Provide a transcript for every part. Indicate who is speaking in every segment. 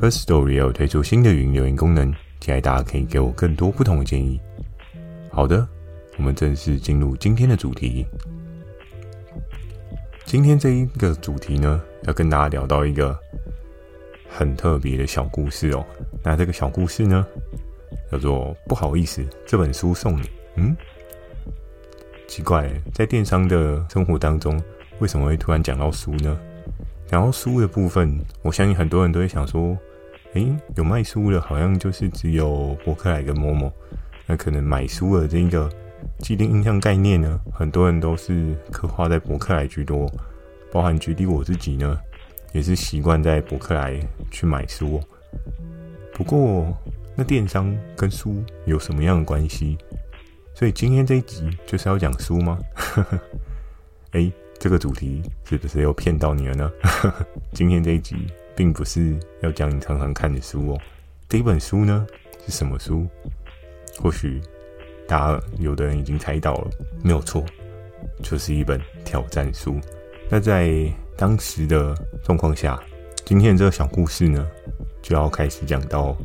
Speaker 1: First Story 有推出新的语音留言功能，期待大家可以给我更多不同的建议。好的，我们正式进入今天的主题。今天这一个主题呢，要跟大家聊到一个很特别的小故事哦。那这个小故事呢，叫做“不好意思，这本书送你”。嗯，奇怪，在电商的生活当中，为什么会突然讲到书呢？讲到书的部分，我相信很多人都会想说。诶，有卖书的，好像就是只有博客来跟 Momo。那可能买书的这个既定印象概念呢，很多人都是刻画在博客来居多，包含举例我自己呢，也是习惯在博客来去买书。不过，那电商跟书有什么样的关系？所以今天这一集就是要讲书吗？诶，这个主题是不是又骗到你了呢？今天这一集。并不是要讲你常常看的书哦。这一本书呢，是什么书？或许大家有的人已经猜到了，没有错，就是一本挑战书。那在当时的状况下，今天这个小故事呢，就要开始讲到，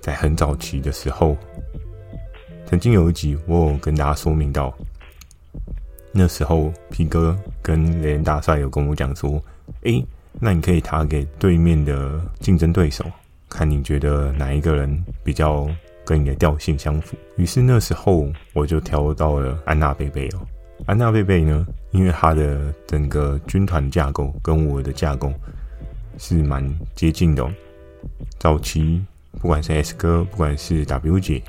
Speaker 1: 在很早期的时候，曾经有一集我有跟大家说明到，那时候皮哥跟雷大帅有跟我讲说，诶。那你可以打给对面的竞争对手，看你觉得哪一个人比较跟你的调性相符。于是那时候我就挑到了安娜贝贝哦。安娜贝贝呢，因为她的整个军团架构跟我的架构是蛮接近的哦。早期不管是 S 哥，不管是 W 姐，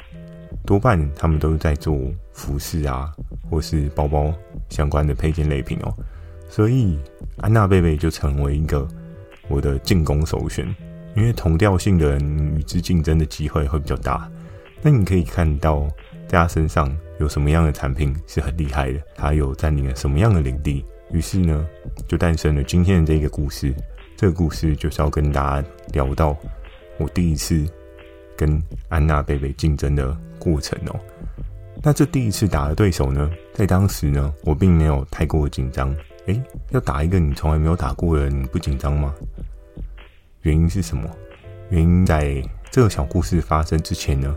Speaker 1: 多半他们都在做服饰啊，或是包包相关的配件类品哦。所以，安娜贝贝就成为一个我的进攻首选，因为同调性的人与之竞争的机会会比较大。那你可以看到，在他身上有什么样的产品是很厉害的，他有占领了什么样的领地。于是呢，就诞生了今天的这个故事。这个故事就是要跟大家聊到我第一次跟安娜贝贝竞争的过程哦。那这第一次打的对手呢，在当时呢，我并没有太过紧张。诶，要打一个你从来没有打过的人，你不紧张吗？原因是什么？原因在这个小故事发生之前呢，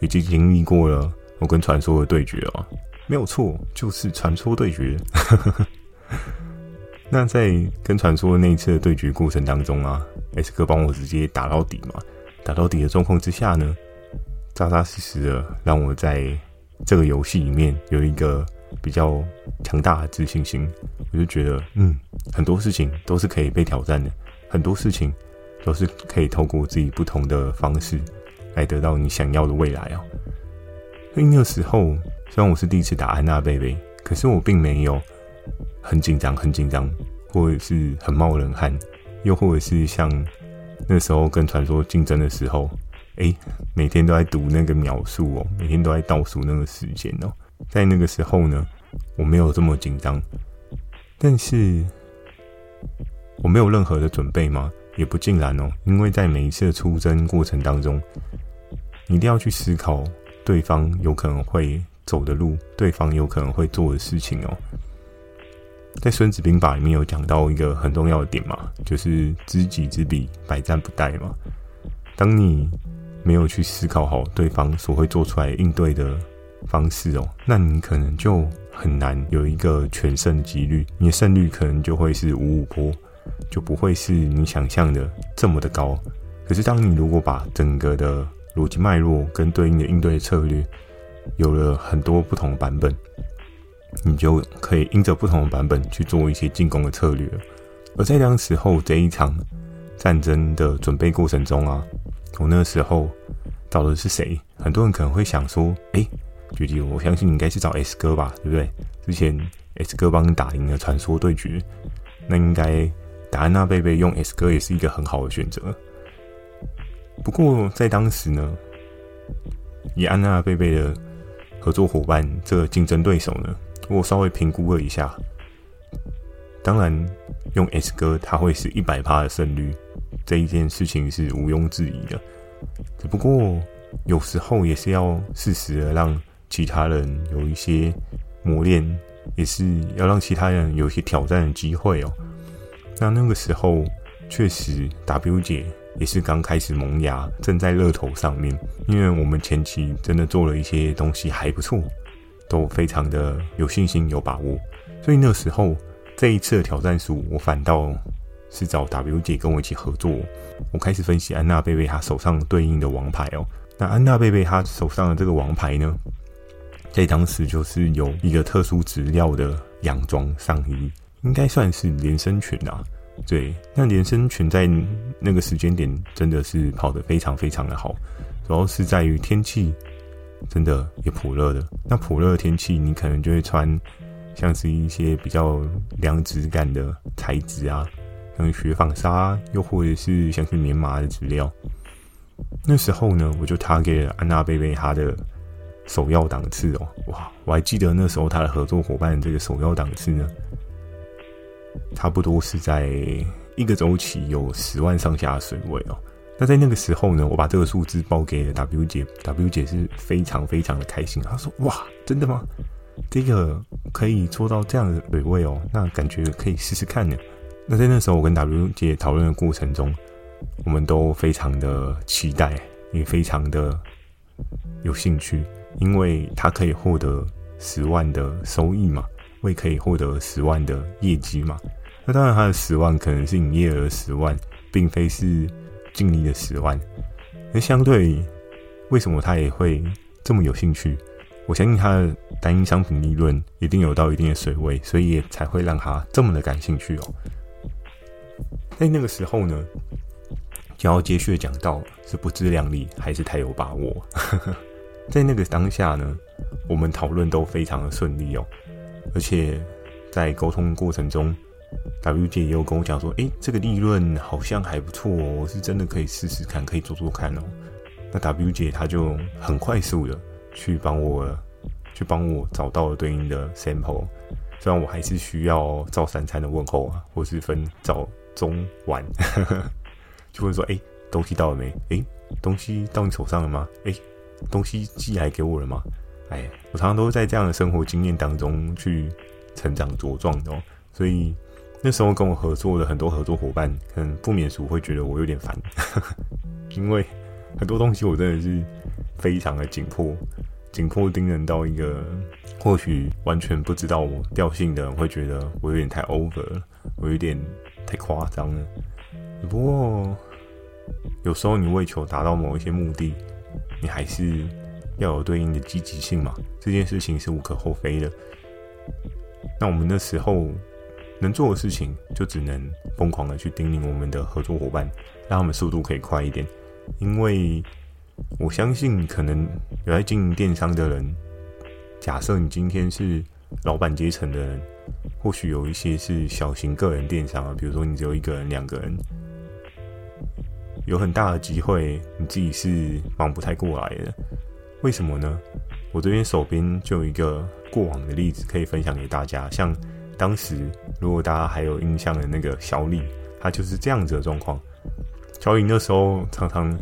Speaker 1: 已经经历过了我跟传说的对决哦，没有错，就是传说对决。那在跟传说的那一次的对决过程当中啊，S 哥帮我直接打到底嘛，打到底的状况之下呢，扎扎实实的让我在这个游戏里面有一个。比较强大的自信心，我就觉得，嗯，很多事情都是可以被挑战的，很多事情都是可以透过自己不同的方式来得到你想要的未来啊。所以那个时候，虽然我是第一次打安娜贝贝，可是我并没有很紧张，很紧张，或者是很冒冷汗，又或者是像那时候跟传说竞争的时候，哎，每天都在读那个秒数哦，每天都在倒数那个时间哦。在那个时候呢，我没有这么紧张，但是我没有任何的准备吗？也不尽然哦，因为在每一次的出征过程当中，你一定要去思考对方有可能会走的路，对方有可能会做的事情哦。在《孙子兵法》里面有讲到一个很重要的点嘛，就是知己知彼，百战不殆嘛。当你没有去思考好对方所会做出来应对的。方式哦，那你可能就很难有一个全胜几率，你的胜率可能就会是五五波，就不会是你想象的这么的高。可是，当你如果把整个的逻辑脉络跟对应的应对策略有了很多不同的版本，你就可以因着不同的版本去做一些进攻的策略。而在当时候这一场战争的准备过程中啊，我那个时候找的是谁？很多人可能会想说，诶。具体我相信你应该是找 S 哥吧，对不对？之前 S 哥帮你打赢了传说对决，那应该达安娜贝贝用 S 哥也是一个很好的选择。不过在当时呢，以安娜贝贝的合作伙伴这竞争对手呢，我稍微评估了一下，当然用 S 哥他会是一百趴的胜率，这一件事情是毋庸置疑的。只不过有时候也是要适时的让其他人有一些磨练，也是要让其他人有一些挑战的机会哦。那那个时候确实 W 姐也是刚开始萌芽，正在热头上面，因为我们前期真的做了一些东西还不错，都非常的有信心有把握，所以那时候这一次的挑战书，我反倒是找 W 姐跟我一起合作，我开始分析安娜贝贝她手上对应的王牌哦。那安娜贝贝她手上的这个王牌呢，在当时就是有一个特殊质料的洋装上衣。应该算是连身裙啊，对，那连身裙在那个时间点真的是跑得非常非常的好，主要是在于天气真的也普热的。那普热天气，你可能就会穿像是一些比较凉质感的材质啊，像雪纺纱，又或者是像是棉麻的质料。那时候呢，我就 target 安娜贝贝她的首要档次哦，哇，我还记得那时候他的合作伙伴这个首要档次呢。差不多是在一个周期有十万上下的水位哦。那在那个时候呢，我把这个数字报给了 W 姐，W 姐是非常非常的开心。她说：“哇，真的吗？这个可以做到这样的水位哦，那感觉可以试试看呢。”那在那时候，我跟 W 姐讨论的过程中，我们都非常的期待，也非常的有兴趣，因为他可以获得十万的收益嘛。会可以获得十万的业绩嘛？那当然，他的十万可能是营业额十万，并非是净利的十万。那相对，为什么他也会这么有兴趣？我相信他的单一商品利润一定有到一定的水位，所以也才会让他这么的感兴趣哦。在那个时候呢，就要接续的讲到是不自量力还是太有把握？在那个当下呢，我们讨论都非常的顺利哦。而且在沟通过程中，W 姐也有跟我讲说：“诶，这个利润好像还不错哦，我是真的可以试试看，可以做做看哦。”那 W 姐她就很快速的去帮我，去帮我找到了对应的 sample。虽然我还是需要照三餐的问候啊，或是分早中晚，就会说：“诶，东西到了没？诶，东西到你手上了吗？诶，东西寄来给我了吗？”哎，我常常都在这样的生活经验当中去成长茁壮的哦，所以那时候跟我合作的很多合作伙伴，可能不免俗会觉得我有点烦，因为很多东西我真的是非常的紧迫，紧迫盯人到一个或许完全不知道我调性的人会觉得我有点太 over 了，我有点太夸张了。不过有时候你为求达到某一些目的，你还是。要有对应的积极性嘛，这件事情是无可厚非的。那我们那时候能做的事情，就只能疯狂的去叮咛我们的合作伙伴，让他们速度可以快一点。因为我相信，可能有在经营电商的人，假设你今天是老板阶层的人，或许有一些是小型个人电商啊，比如说你只有一个人、两个人，有很大的机会你自己是忙不太过来的。为什么呢？我这边手边就有一个过往的例子可以分享给大家。像当时，如果大家还有印象的那个小李，他就是这样子的状况。小李那时候常常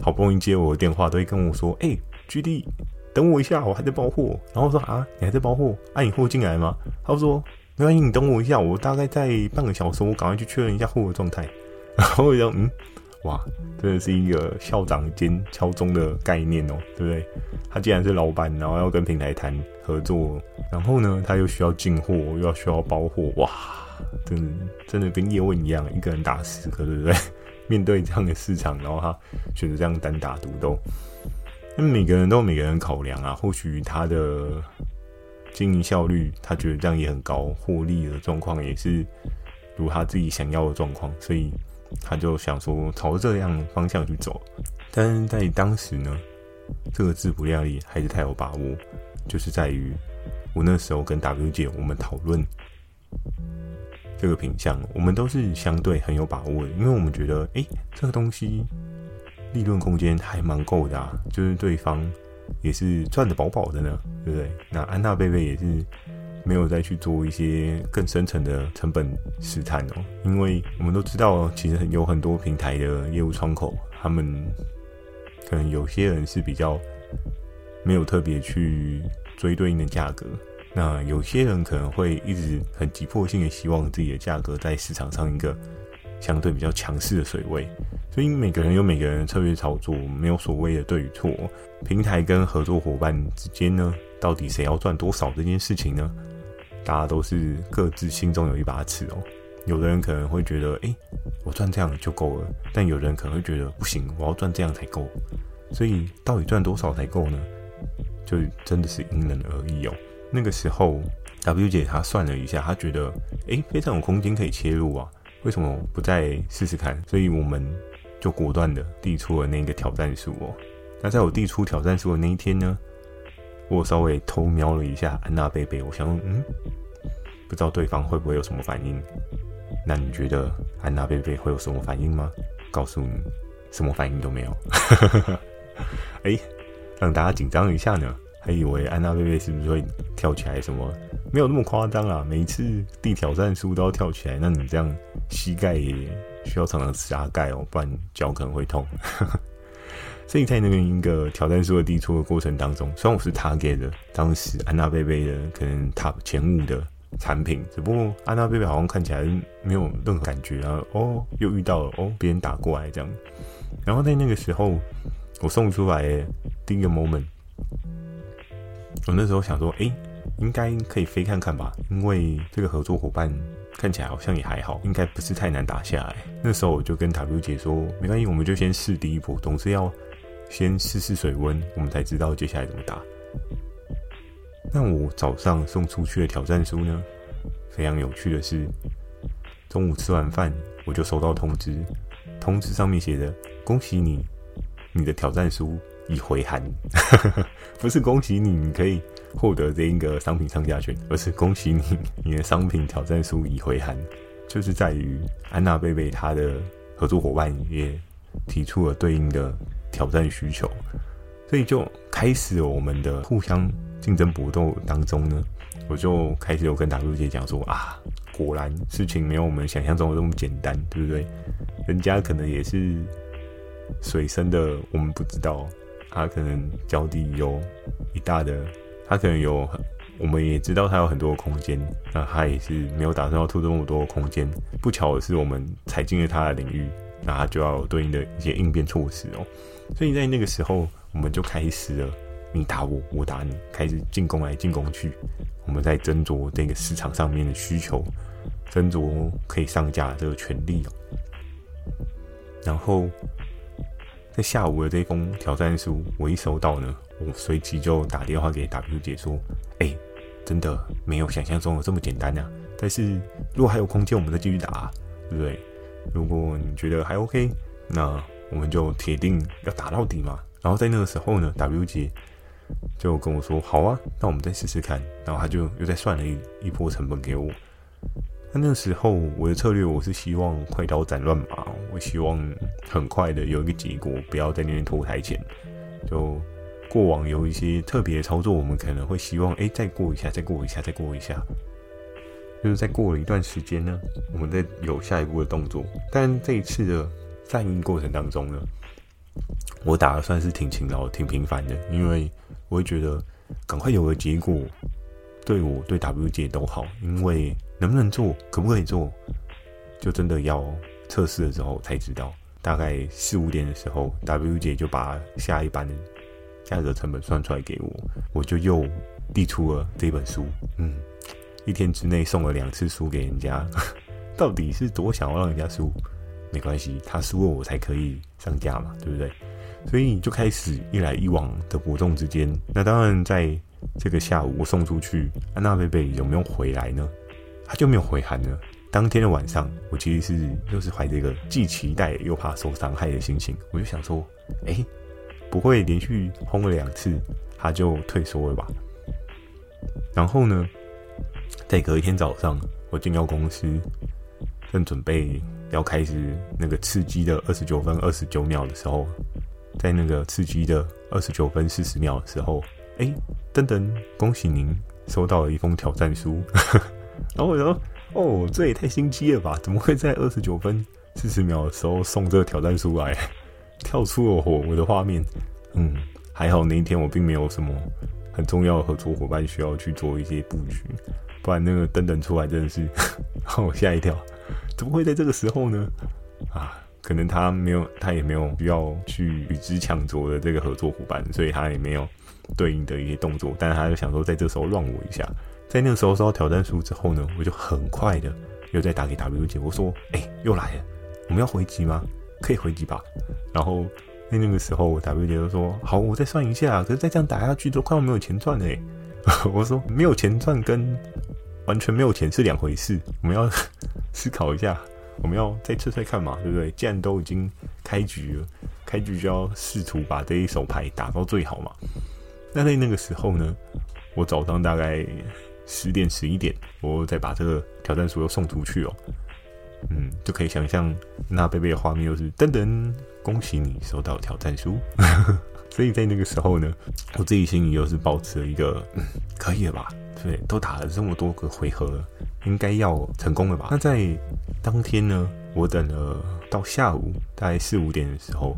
Speaker 1: 好不容易接我的电话，都会跟我说：“哎、欸，GD，等我一下，我还在包货。”然后说：“啊，你还在包货？按、啊、你货进来吗？”他说：“没关系，你等我一下，我大概在半个小时，我赶快去确认一下货的状态。”然后我就嗯。哇，真的是一个校长兼敲钟的概念哦，对不对？他既然是老板，然后要跟平台谈合作，然后呢，他又需要进货，又要需要包货，哇，真的真的跟叶问一样，一个人打十个，对不对？面对这样的市场，然后他选择这样单打独斗，那每个人都有每个人考量啊，或许他的经营效率，他觉得这样也很高，获利的状况也是如他自己想要的状况，所以。他就想说朝这样方向去走，但是在当时呢，这个自不量力还是太有把握，就是在于我那时候跟 W 姐我们讨论这个品相，我们都是相对很有把握的，因为我们觉得，诶，这个东西利润空间还蛮够的啊，就是对方也是赚得饱饱的呢，对不对？那安娜贝贝也是没有再去做一些更深层的成本试探哦，因为我们都知道，其实有很多平台的业务窗口，他们可能有些人是比较没有特别去追对应的价格。那有些人可能会一直很急迫性的希望自己的价格在市场上一个相对比较强势的水位，所以每个人有每个人的策略操作，没有所谓的对与错。平台跟合作伙伴之间呢，到底谁要赚多少这件事情呢？大家都是各自心中有一把尺哦。有的人可能会觉得，诶，我赚这样就够了，但有的人可能会觉得不行，我要赚这样才够。所以到底赚多少才够呢？就真的是因人而异哦。那个时候，W 姐她算了一下，她觉得，诶，非常有空间可以切入啊，为什么不再试试看？所以我们就果断的递出了那个挑战书哦。那在我递出挑战书的那一天呢，我稍微偷瞄了一下安娜贝贝，我想，嗯，不知道对方会不会有什么反应？那你觉得安娜贝贝会有什么反应吗？告诉你，什么反应都没有。诶，让大家紧张一下呢。还以为安娜贝贝是不是会跳起来？什么没有那么夸张啊！每次递挑战书都要跳起来，那你这样膝盖也需要常常加盖哦，不然脚可能会痛。所以在那个一个挑战书的递出的过程当中，虽然我是 target 的当时安娜贝贝的可能他前五的产品，只不过安娜贝贝好像看起来没有任何感觉啊。哦，又遇到了哦，别人打过来这样。然后在那个时候，我送出来第一个 moment。我那时候想说，诶，应该可以飞看看吧，因为这个合作伙伴看起来好像也还好，应该不是太难打下来。那时候我就跟 W 姐说，没关系，我们就先试第一波，总是要先试试水温，我们才知道接下来怎么打。那我早上送出去的挑战书呢，非常有趣的是，中午吃完饭我就收到通知，通知上面写着恭喜你，你的挑战书。已回函，不是恭喜你，你可以获得这一个商品上架权，而是恭喜你，你的商品挑战书已回函。就是在于安娜贝贝她的合作伙伴也提出了对应的挑战需求，所以就开始了我们的互相竞争搏斗当中呢，我就开始有跟 W 姐讲说啊，果然事情没有我们想象中的那么简单，对不对？人家可能也是水深的，我们不知道。他可能脚底有一大的，他可能有，我们也知道他有很多空间，那他也是没有打算要吐这么多空间。不巧的是，我们踩进了他的领域，那他就要有对应的一些应变措施哦。所以在那个时候，我们就开始了你打我，我打你，开始进攻来进攻去，我们在斟酌这个市场上面的需求，斟酌可以上架这个权利哦。然后。在下午的这封挑战书，我一收到呢，我随即就打电话给 W 姐说：“哎、真的没有想象中的这么简单啊！但是如果还有空间，我们再继续打、啊，对不对？如果你觉得还 OK，那我们就铁定要打到底嘛。”然后在那个时候呢，W 姐就跟我说：“好啊，那我们再试试看。”然后他就又再算了一一波成本给我。那那时候，我的策略我是希望快刀斩乱麻，我希望很快的有一个结果，不要在那边拖台前。就过往有一些特别的操作，我们可能会希望，哎，再过一下，再过一下，再过一下。就是在过了一段时间呢，我们再有下一步的动作。但这一次的战役过程当中呢，我打的算是挺勤劳、挺频繁的，因为我会觉得赶快有个结果。对我对 W 姐都好，因为能不能做，可不可以做，就真的要测试的时候才知道。大概四五点的时候，W 姐就把下一班的价格成本算出来给我，我就又递出了这本书。嗯，一天之内送了两次书给人家，到底是多想要让人家输？没关系，他输了我才可以上架嘛，对不对？所以就开始一来一往的活动之间。那当然在。这个下午我送出去，安娜贝贝有没有回来呢？他就没有回函呢。当天的晚上，我其实是又是怀着一个既期待又怕受伤害的心情，我就想说，哎，不会连续轰了两次，他就退缩了吧？然后呢，在隔一天早上，我进到公司，正准备要开始那个刺激的二十九分二十九秒的时候，在那个刺激的二十九分四十秒的时候，哎，噔噔，恭喜您收到了一封挑战书。然后我说，哦，这也太心机了吧？怎么会在二十九分四十秒的时候送这个挑战书来？跳出了火我的画面。嗯，还好那一天我并没有什么很重要的合作伙伴需要去做一些布局。不然那个等等出来真的是让我 吓一跳，怎么会在这个时候呢？啊，可能他没有，他也没有需要去与之抢夺的这个合作伙伴，所以他也没有对应的一些动作。但是他就想说，在这时候让我一下。在那个时候收到挑战书之后呢，我就很快的又再打给 W 姐，我说：“哎、又来了，我们要回击吗？可以回击吧？”然后在那个时候，W 姐就说：“好，我再算一下。可是再这样打下去，都快要没有钱赚了。” 我说：“没有钱赚跟……”完全没有钱是两回事，我们要 思考一下，我们要再测测看嘛，对不对？既然都已经开局了，开局就要试图把这一手牌打到最好嘛。那在那个时候呢，我早上大概十点十一点，我再把这个挑战书又送出去哦。嗯，就可以想象那贝贝的画面又是噔噔，恭喜你收到挑战书。所以在那个时候呢，我自己心里又是保持了一个，嗯，可以了吧？对，都打了这么多个回合了，应该要成功了吧？那在当天呢，我等了到下午大概四五点的时候，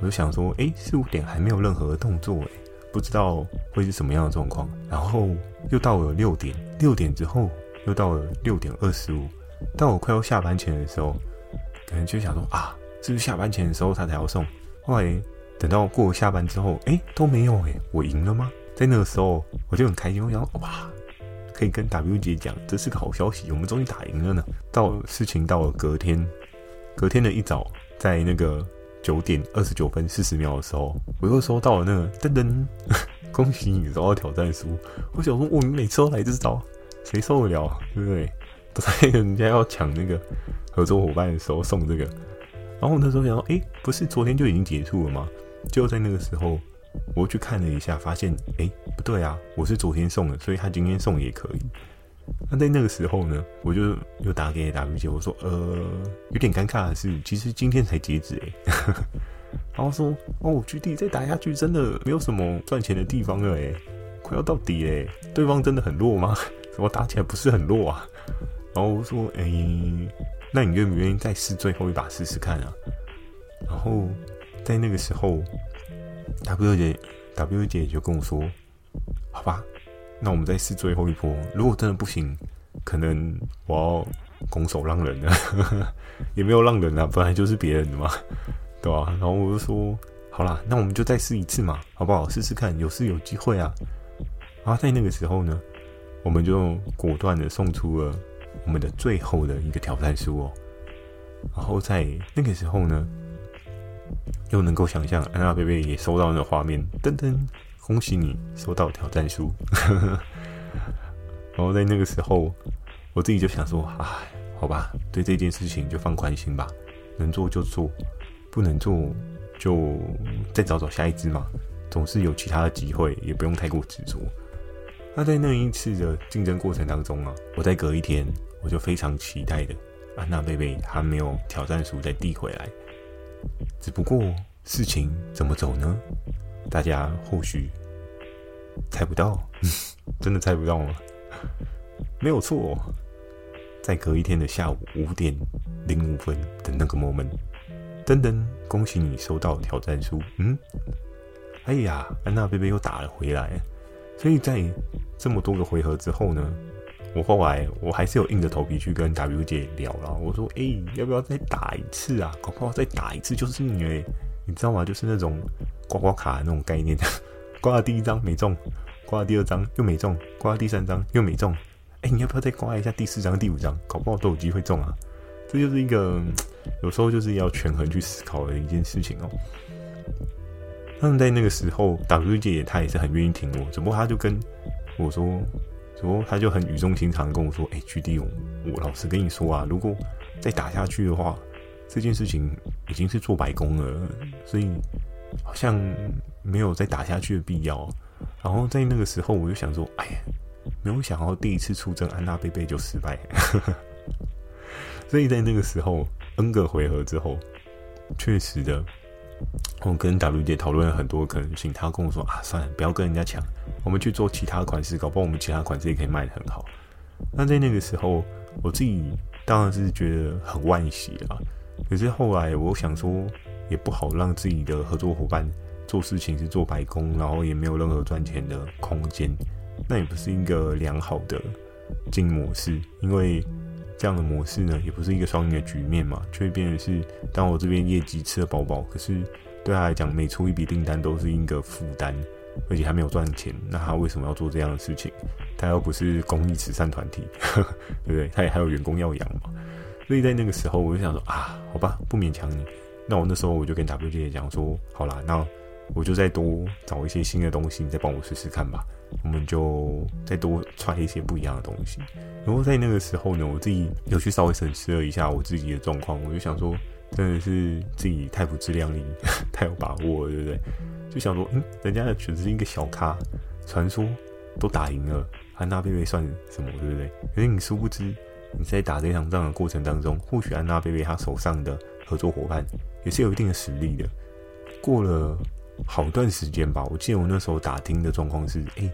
Speaker 1: 我就想说，哎，四五点还没有任何动作，哎，不知道会是什么样的状况。然后又到了六点，六点之后又到了六点二十五，到我快要下班前的时候，可能就想说啊，是不是下班前的时候他才要送？后来。等到过了下班之后，哎，都没有哎，我赢了吗？在那个时候，我就很开心，我想哇，可以跟 W 姐讲，这是个好消息，我们终于打赢了呢。到事情到了隔天，隔天的一早，在那个九点二十九分四十秒的时候，我又收到了那个噔噔，恭喜你收到挑战书。我想说，我们每次都来这招，谁受得了？对不对？都 在人家要抢那个合作伙伴的时候送这个，然后那时候想说，哎，不是昨天就已经结束了吗？就在那个时候，我去看了一下，发现哎、不对啊，我是昨天送的，所以他今天送也可以。那在那个时候呢，我就又打给 W 姐，我说呃，有点尴尬的是，其实今天才截止哎。然后说哦，巨弟再打下去真的没有什么赚钱的地方了哎，快要到底哎，对方真的很弱吗？怎么打起来不是很弱啊？然后说哎、那你愿不愿意再试最后一把试试看啊？然后。在那个时候，W 姐 W 姐就跟我说：“好吧，那我们再试最后一波。如果真的不行，可能我要拱手让人了。也没有让人啊，本来就是别人的嘛，对吧？然后我就说：好啦，那我们就再试一次嘛，好不好？试试看，有试有机会啊。啊在那个时候呢，我们就果断的送出了我们的最后的一个挑战书哦。然后在那个时候呢。”又能够想象安娜贝贝也收到那画面，噔噔，恭喜你收到挑战书。然后在那个时候，我自己就想说，唉，好吧，对这件事情就放宽心吧，能做就做，不能做就再找找下一只嘛，总是有其他的机会，也不用太过执着。那在那一次的竞争过程当中啊，我在隔一天，我就非常期待的安娜贝贝还没有挑战书再递回来。只不过事情怎么走呢？大家或许猜不到，真的猜不到吗？没有错，在隔一天的下午五点零五分的那个 moment，噔噔，恭喜你收到挑战书。嗯，哎呀，安娜贝贝又打了回来，所以在这么多个回合之后呢？我后来我还是有硬着头皮去跟 W 姐聊了，我说：“哎、要不要再打一次啊？搞不好再打一次就是你哎，你知道吗？就是那种刮刮卡那种概念，刮了第一张没中，刮了第二张又没中，刮了第三张又没中。哎、你要不要再刮一下第四张、第五张？搞不好都有机会中啊！这就是一个有时候就是要权衡去思考的一件事情哦。那么在那个时候，W 姐她也是很愿意听我，只不过她就跟我说。”然后他就很语重心长的跟我说：“哎、欸，巨弟，我我老实跟你说啊，如果再打下去的话，这件事情已经是做白工了，所以好像没有再打下去的必要。”然后在那个时候，我就想说：“哎呀，没有想到第一次出征安娜贝贝就失败，所以在那个时候 N 个回合之后，确实的，我跟 W 姐讨论了很多可能性。她跟我说啊，算了，不要跟人家抢，我们去做其他款式，搞不好我们其他款式也可以卖得很好。那在那个时候，我自己当然是觉得很惋惜啊。可是后来我想说，也不好让自己的合作伙伴做事情是做白工，然后也没有任何赚钱的空间，那也不是一个良好的经营模式。因为这样的模式呢，也不是一个双赢的局面嘛，却变成是当我这边业绩吃得饱饱，可是对他来讲，每出一笔订单都是一个负担，而且还没有赚钱，那他为什么要做这样的事情？他又不是公益慈善团体，呵 呵对不对？他也还有员工要养嘛。所以在那个时候，我就想说啊，好吧，不勉强你。那我那时候我就跟 W 姐姐讲说，好啦，那我就再多找一些新的东西，你再帮我试试看吧。我们就再多揣一些不一样的东西。然后在那个时候呢，我自己有去稍微审视了一下我自己的状况，我就想说，真的是自己太不自量力，太有把握了，对不对？就想说，嗯，人家只是一个小咖，传说都打赢了。安娜贝贝算什么，对不对？可是你殊不知，你在打这场仗的过程当中，或许安娜贝贝他手上的合作伙伴也是有一定的实力的。过了好段时间吧，我记得我那时候打听的状况是：哎，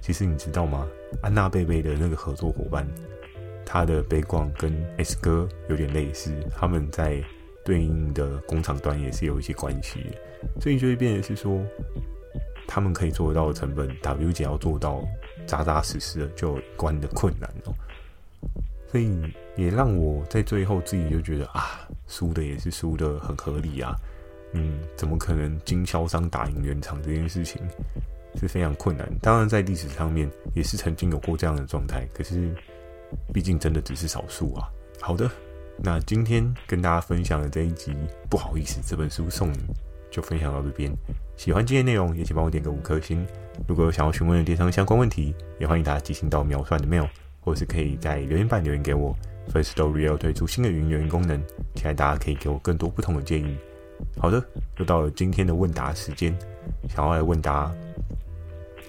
Speaker 1: 其实你知道吗？安娜贝贝的那个合作伙伴，他的背光跟 S 哥有点类似，他们在对应的工厂端也是有一些关系，所以就会变成是说，他们可以做得到的成本，W 姐要做到。扎扎实实的就有一关的困难哦，所以也让我在最后自己就觉得啊，输的也是输的很合理啊，嗯，怎么可能经销商打赢原厂这件事情是非常困难。当然在历史上面也是曾经有过这样的状态，可是毕竟真的只是少数啊。好的，那今天跟大家分享的这一集，不好意思，这本书送你。就分享到这边，喜欢今天内容也请帮我点个五颗星。如果有想要询问的电商相关问题，也欢迎大家寄信到秒算的 mail，或是可以在留言板留言给我。Firstory 要推出新的语音留言功能，期待大家可以给我更多不同的建议。好的，又到了今天的问答时间，想要来问答，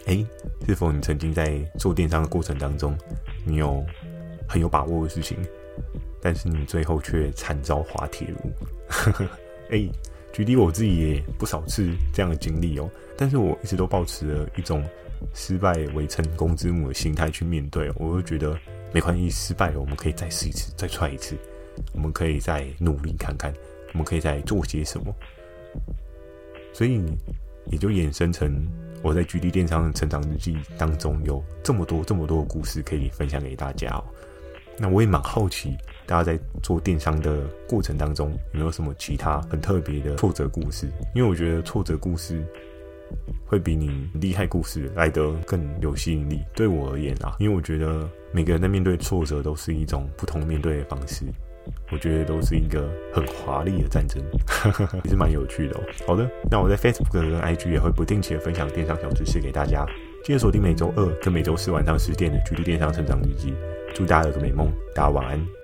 Speaker 1: 诶，是否你曾经在做电商的过程当中，你有很有把握的事情，但是你最后却惨遭滑铁卢？诶。举例我自己也不少次这样的经历哦，但是我一直都保持了一种失败为成功之母的心态去面对，我就觉得没关系，失败了我们可以再试一次，再踹一次，我们可以再努力看看，我们可以再做些什么，所以也就衍生成我在举例电商成长日记当中有这么多这么多的故事可以分享给大家哦。那我也蛮好奇，大家在做电商的过程当中，有没有什么其他很特别的挫折故事？因为我觉得挫折故事会比你厉害故事来得更有吸引力。对我而言啊，因为我觉得每个人在面对挫折都是一种不同面对的方式，我觉得都是一个很华丽的战争，也是蛮有趣的哦。好的，那我在 Facebook 跟 IG 也会不定期的分享电商小知识给大家。记得锁定每周二跟每周四晚上十点的《举例电商成长日记》。祝大家有个美梦，大家晚安。